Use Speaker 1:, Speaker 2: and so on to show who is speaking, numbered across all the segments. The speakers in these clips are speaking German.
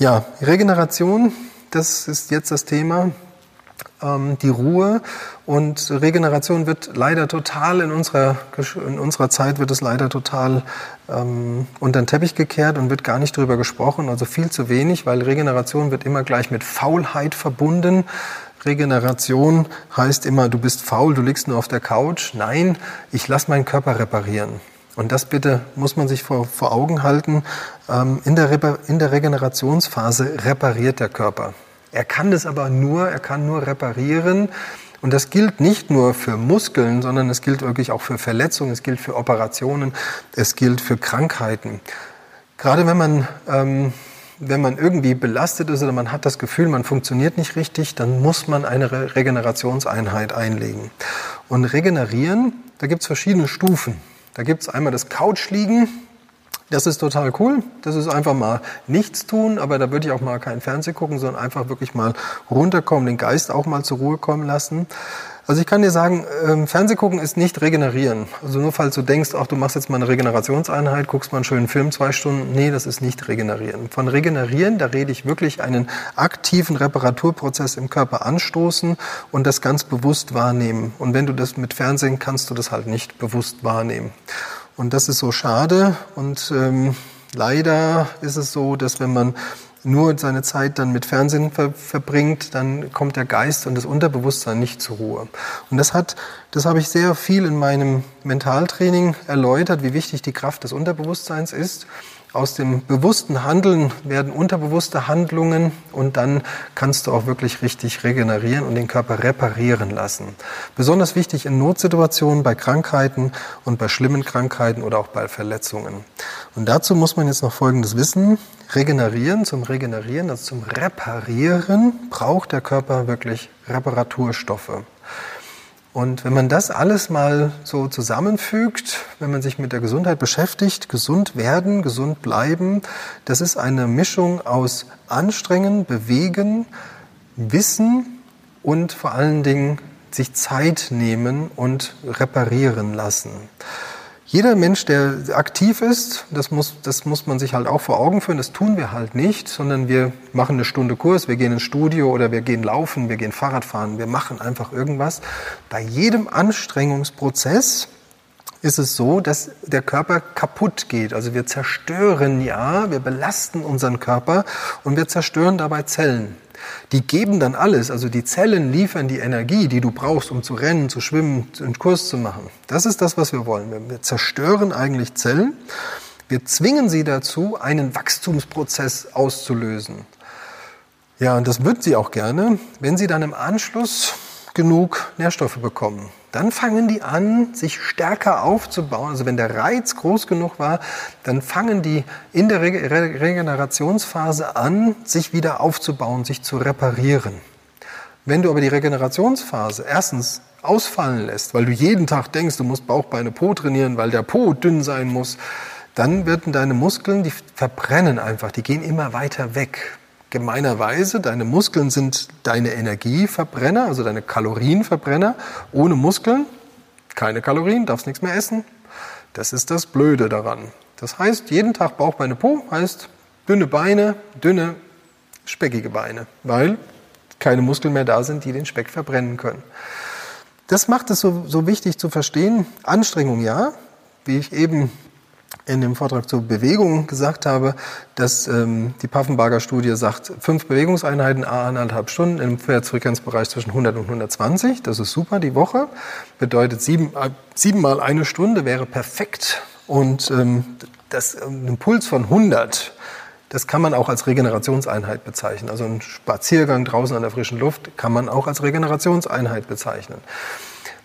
Speaker 1: Ja, Regeneration, das ist jetzt das Thema. Ähm, die Ruhe und Regeneration wird leider total in unserer, in unserer Zeit wird es leider total ähm, unter den Teppich gekehrt und wird gar nicht drüber gesprochen, also viel zu wenig, weil Regeneration wird immer gleich mit Faulheit verbunden. Regeneration heißt immer, du bist faul, du liegst nur auf der Couch. Nein, ich lasse meinen Körper reparieren. Und das bitte muss man sich vor, vor Augen halten. Ähm, in, der in der Regenerationsphase repariert der Körper. Er kann das aber nur, er kann nur reparieren. Und das gilt nicht nur für Muskeln, sondern es gilt wirklich auch für Verletzungen, es gilt für Operationen, es gilt für Krankheiten. Gerade wenn man, ähm, wenn man irgendwie belastet ist oder man hat das Gefühl, man funktioniert nicht richtig, dann muss man eine Re Regenerationseinheit einlegen. Und regenerieren, da gibt es verschiedene Stufen. Da gibt es einmal das Couchliegen, das ist total cool. Das ist einfach mal nichts tun, aber da würde ich auch mal kein Fernsehen gucken, sondern einfach wirklich mal runterkommen, den Geist auch mal zur Ruhe kommen lassen. Also ich kann dir sagen, ähm, Fernsehgucken ist nicht regenerieren. Also nur falls du denkst, ach, du machst jetzt mal eine Regenerationseinheit, guckst mal einen schönen Film zwei Stunden. Nee, das ist nicht regenerieren. Von regenerieren, da rede ich wirklich einen aktiven Reparaturprozess im Körper anstoßen und das ganz bewusst wahrnehmen. Und wenn du das mit Fernsehen kannst du das halt nicht bewusst wahrnehmen. Und das ist so schade. Und ähm, leider ist es so, dass wenn man nur seine Zeit dann mit Fernsehen ver verbringt, dann kommt der Geist und das Unterbewusstsein nicht zur Ruhe. Und das hat, das habe ich sehr viel in meinem Mentaltraining erläutert, wie wichtig die Kraft des Unterbewusstseins ist. Aus dem bewussten Handeln werden unterbewusste Handlungen und dann kannst du auch wirklich richtig regenerieren und den Körper reparieren lassen. Besonders wichtig in Notsituationen, bei Krankheiten und bei schlimmen Krankheiten oder auch bei Verletzungen. Und dazu muss man jetzt noch Folgendes wissen. Regenerieren, zum Regenerieren, also zum Reparieren, braucht der Körper wirklich Reparaturstoffe. Und wenn man das alles mal so zusammenfügt, wenn man sich mit der Gesundheit beschäftigt, gesund werden, gesund bleiben, das ist eine Mischung aus Anstrengen, Bewegen, Wissen und vor allen Dingen sich Zeit nehmen und reparieren lassen. Jeder Mensch, der aktiv ist, das muss, das muss man sich halt auch vor Augen führen, das tun wir halt nicht, sondern wir machen eine Stunde Kurs, wir gehen ins Studio oder wir gehen laufen, wir gehen Fahrrad fahren, wir machen einfach irgendwas. Bei jedem Anstrengungsprozess ist es so, dass der Körper kaputt geht. Also wir zerstören ja, wir belasten unseren Körper und wir zerstören dabei Zellen. Die geben dann alles, also die Zellen liefern die Energie, die du brauchst, um zu rennen, zu schwimmen, einen Kurs zu machen. Das ist das, was wir wollen. Wir zerstören eigentlich Zellen. Wir zwingen sie dazu, einen Wachstumsprozess auszulösen. Ja, und das wird sie auch gerne, wenn sie dann im Anschluss genug Nährstoffe bekommen dann fangen die an, sich stärker aufzubauen. Also wenn der Reiz groß genug war, dann fangen die in der Regenerationsphase an, sich wieder aufzubauen, sich zu reparieren. Wenn du aber die Regenerationsphase erstens ausfallen lässt, weil du jeden Tag denkst, du musst Bauch, Beine, Po trainieren, weil der Po dünn sein muss, dann werden deine Muskeln, die verbrennen einfach, die gehen immer weiter weg gemeinerweise, deine Muskeln sind deine Energieverbrenner, also deine Kalorienverbrenner. Ohne Muskeln keine Kalorien, darfst nichts mehr essen. Das ist das Blöde daran. Das heißt, jeden Tag Bauch, Beine, Po heißt dünne Beine, dünne, speckige Beine, weil keine Muskeln mehr da sind, die den Speck verbrennen können. Das macht es so, so wichtig zu verstehen. Anstrengung ja, wie ich eben in dem Vortrag zur Bewegung gesagt habe, dass ähm, die Paffenbarger Studie sagt, fünf Bewegungseinheiten, a anderthalb Stunden im Frequenzbereich zwischen 100 und 120. Das ist super, die Woche. Bedeutet sieben, äh, siebenmal eine Stunde wäre perfekt. Und ähm, das, ein Puls von 100, das kann man auch als Regenerationseinheit bezeichnen. Also ein Spaziergang draußen an der frischen Luft kann man auch als Regenerationseinheit bezeichnen.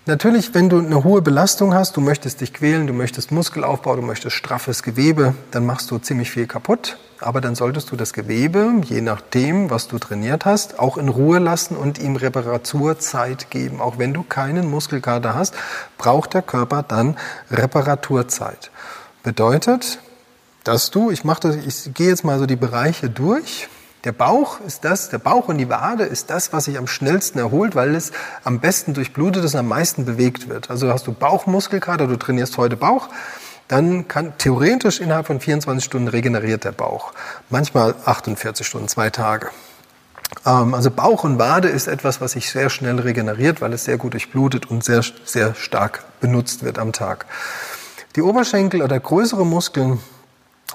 Speaker 1: Natürlich, wenn du eine hohe Belastung hast, du möchtest dich quälen, du möchtest Muskelaufbau, du möchtest straffes Gewebe, dann machst du ziemlich viel kaputt. Aber dann solltest du das Gewebe, je nachdem, was du trainiert hast, auch in Ruhe lassen und ihm Reparaturzeit geben. Auch wenn du keinen Muskelkater hast, braucht der Körper dann Reparaturzeit. Bedeutet, dass du, ich mache das, ich gehe jetzt mal so die Bereiche durch, der Bauch ist das, der Bauch und die Wade ist das, was sich am schnellsten erholt, weil es am besten durchblutet ist und am meisten bewegt wird. Also hast du Bauchmuskelkater, du trainierst heute Bauch, dann kann theoretisch innerhalb von 24 Stunden regeneriert der Bauch. Manchmal 48 Stunden, zwei Tage. Ähm, also Bauch und Wade ist etwas, was sich sehr schnell regeneriert, weil es sehr gut durchblutet und sehr, sehr stark benutzt wird am Tag. Die Oberschenkel oder größere Muskeln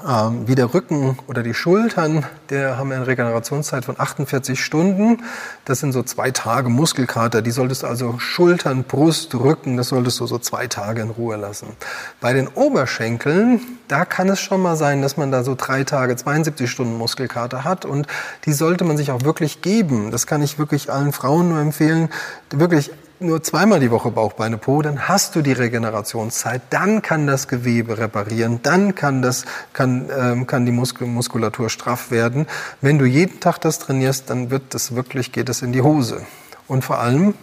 Speaker 1: ähm, wie der Rücken oder die Schultern, der haben eine Regenerationszeit von 48 Stunden. Das sind so zwei Tage Muskelkater. Die solltest du also Schultern, Brust, Rücken, das solltest du so zwei Tage in Ruhe lassen. Bei den Oberschenkeln, da kann es schon mal sein, dass man da so drei Tage, 72 Stunden Muskelkater hat und die sollte man sich auch wirklich geben. Das kann ich wirklich allen Frauen nur empfehlen. Wirklich nur zweimal die Woche Bauchbeine Po, dann hast du die Regenerationszeit, dann kann das Gewebe reparieren, dann kann, das, kann, ähm, kann die Muskulatur straff werden. Wenn du jeden Tag das trainierst, dann wird das wirklich, geht es in die Hose. Und vor allem,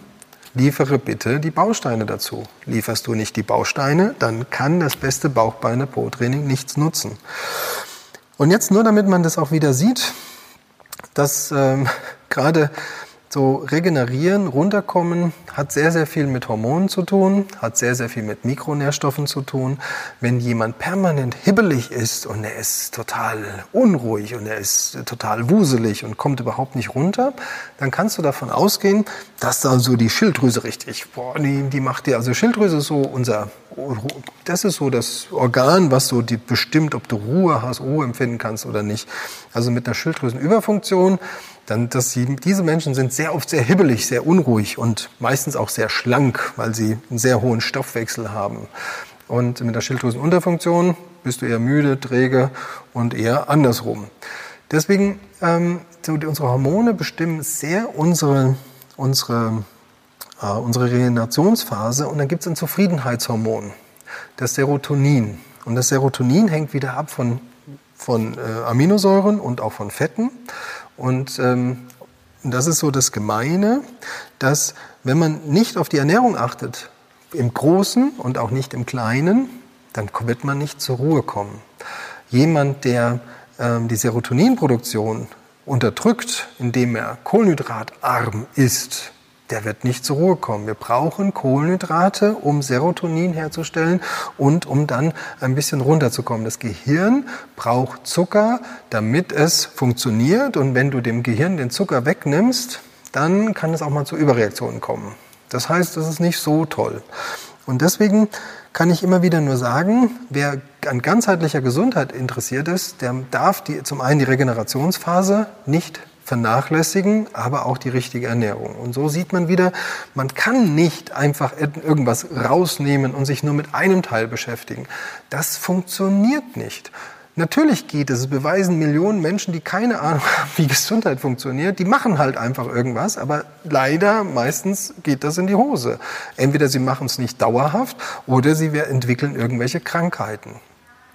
Speaker 1: liefere bitte die Bausteine dazu. Lieferst du nicht die Bausteine, dann kann das beste Bauchbeine-Po-Training nichts nutzen. Und jetzt nur, damit man das auch wieder sieht, dass ähm, gerade so regenerieren, runterkommen, hat sehr, sehr viel mit Hormonen zu tun, hat sehr, sehr viel mit Mikronährstoffen zu tun. Wenn jemand permanent hibbelig ist und er ist total unruhig und er ist total wuselig und kommt überhaupt nicht runter, dann kannst du davon ausgehen, dass da so die Schilddrüse richtig, boah, die, die macht dir, also Schilddrüse ist so unser, das ist so das Organ, was so die bestimmt, ob du Ruhe hast, Ruhe empfinden kannst oder nicht. Also mit einer Schilddrüsenüberfunktion dann, dass sie, diese Menschen sind sehr oft sehr hibbelig, sehr unruhig und meistens auch sehr schlank, weil sie einen sehr hohen Stoffwechsel haben. Und mit der Schilddrüsenunterfunktion bist du eher müde, träge und eher andersrum. Deswegen, ähm, so unsere Hormone bestimmen sehr unsere, unsere, äh, unsere Regenerationsphase und dann gibt es ein Zufriedenheitshormon, das Serotonin. Und das Serotonin hängt wieder ab von, von äh, Aminosäuren und auch von Fetten. Und ähm, das ist so das Gemeine, dass wenn man nicht auf die Ernährung achtet, im Großen und auch nicht im Kleinen, dann wird man nicht zur Ruhe kommen. Jemand, der ähm, die Serotoninproduktion unterdrückt, indem er kohlenhydratarm ist, der wird nicht zur Ruhe kommen. Wir brauchen Kohlenhydrate, um Serotonin herzustellen und um dann ein bisschen runterzukommen. Das Gehirn braucht Zucker, damit es funktioniert. Und wenn du dem Gehirn den Zucker wegnimmst, dann kann es auch mal zu Überreaktionen kommen. Das heißt, das ist nicht so toll. Und deswegen kann ich immer wieder nur sagen, wer an ganzheitlicher Gesundheit interessiert ist, der darf die, zum einen die Regenerationsphase nicht vernachlässigen, aber auch die richtige Ernährung. Und so sieht man wieder, man kann nicht einfach irgendwas rausnehmen und sich nur mit einem Teil beschäftigen. Das funktioniert nicht. Natürlich geht es, es beweisen Millionen Menschen, die keine Ahnung haben, wie Gesundheit funktioniert, die machen halt einfach irgendwas, aber leider meistens geht das in die Hose. Entweder sie machen es nicht dauerhaft oder sie entwickeln irgendwelche Krankheiten.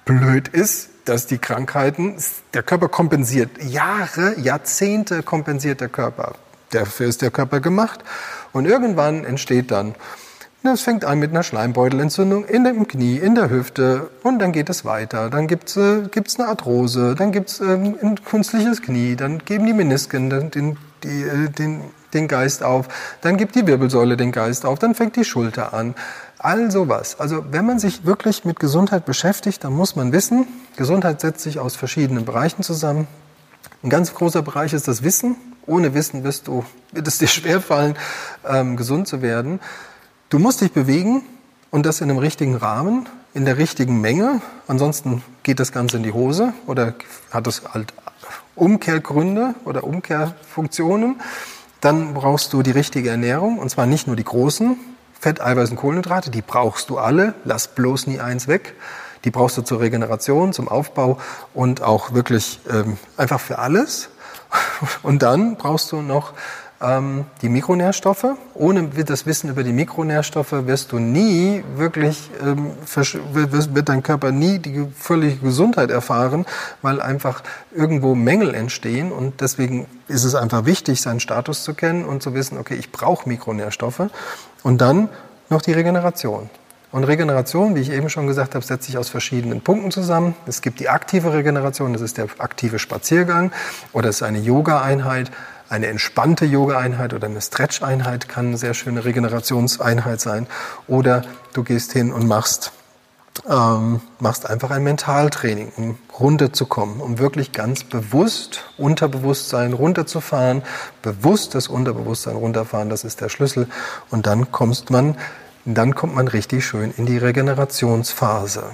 Speaker 1: Blöd ist, dass die Krankheiten, der Körper kompensiert. Jahre, Jahrzehnte kompensiert der Körper. Dafür ist der Körper gemacht. Und irgendwann entsteht dann, es fängt an mit einer Schleimbeutelentzündung in dem Knie, in der Hüfte und dann geht es weiter. Dann gibt es äh, gibt's eine Arthrose, dann gibt es ähm, ein künstliches Knie, dann geben die Menisken den, die, äh, den, den Geist auf, dann gibt die Wirbelsäule den Geist auf, dann fängt die Schulter an. All sowas. Also wenn man sich wirklich mit Gesundheit beschäftigt, dann muss man wissen, Gesundheit setzt sich aus verschiedenen Bereichen zusammen. Ein ganz großer Bereich ist das Wissen. Ohne Wissen wirst du, wird es dir schwerfallen, ähm, gesund zu werden. Du musst dich bewegen und das in einem richtigen Rahmen, in der richtigen Menge. Ansonsten geht das Ganze in die Hose oder hat es halt Umkehrgründe oder Umkehrfunktionen. Dann brauchst du die richtige Ernährung und zwar nicht nur die großen, Fett, Eiweiß und Kohlenhydrate, die brauchst du alle. Lass bloß nie eins weg. Die brauchst du zur Regeneration, zum Aufbau und auch wirklich ähm, einfach für alles. Und dann brauchst du noch ähm, die Mikronährstoffe. Ohne das Wissen über die Mikronährstoffe wirst du nie wirklich, ähm, wird dein Körper nie die völlige Gesundheit erfahren, weil einfach irgendwo Mängel entstehen. Und deswegen ist es einfach wichtig, seinen Status zu kennen und zu wissen, okay, ich brauche Mikronährstoffe. Und dann noch die Regeneration. Und Regeneration, wie ich eben schon gesagt habe, setzt sich aus verschiedenen Punkten zusammen. Es gibt die aktive Regeneration, das ist der aktive Spaziergang oder es ist eine Yoga-Einheit. Eine entspannte Yoga-Einheit oder eine Stretch-Einheit kann eine sehr schöne Regenerationseinheit sein. Oder du gehst hin und machst ähm, machst einfach ein Mentaltraining, um runterzukommen, um wirklich ganz bewusst Unterbewusstsein runterzufahren, bewusst das Unterbewusstsein runterfahren, das ist der Schlüssel. Und dann kommst man, dann kommt man richtig schön in die Regenerationsphase.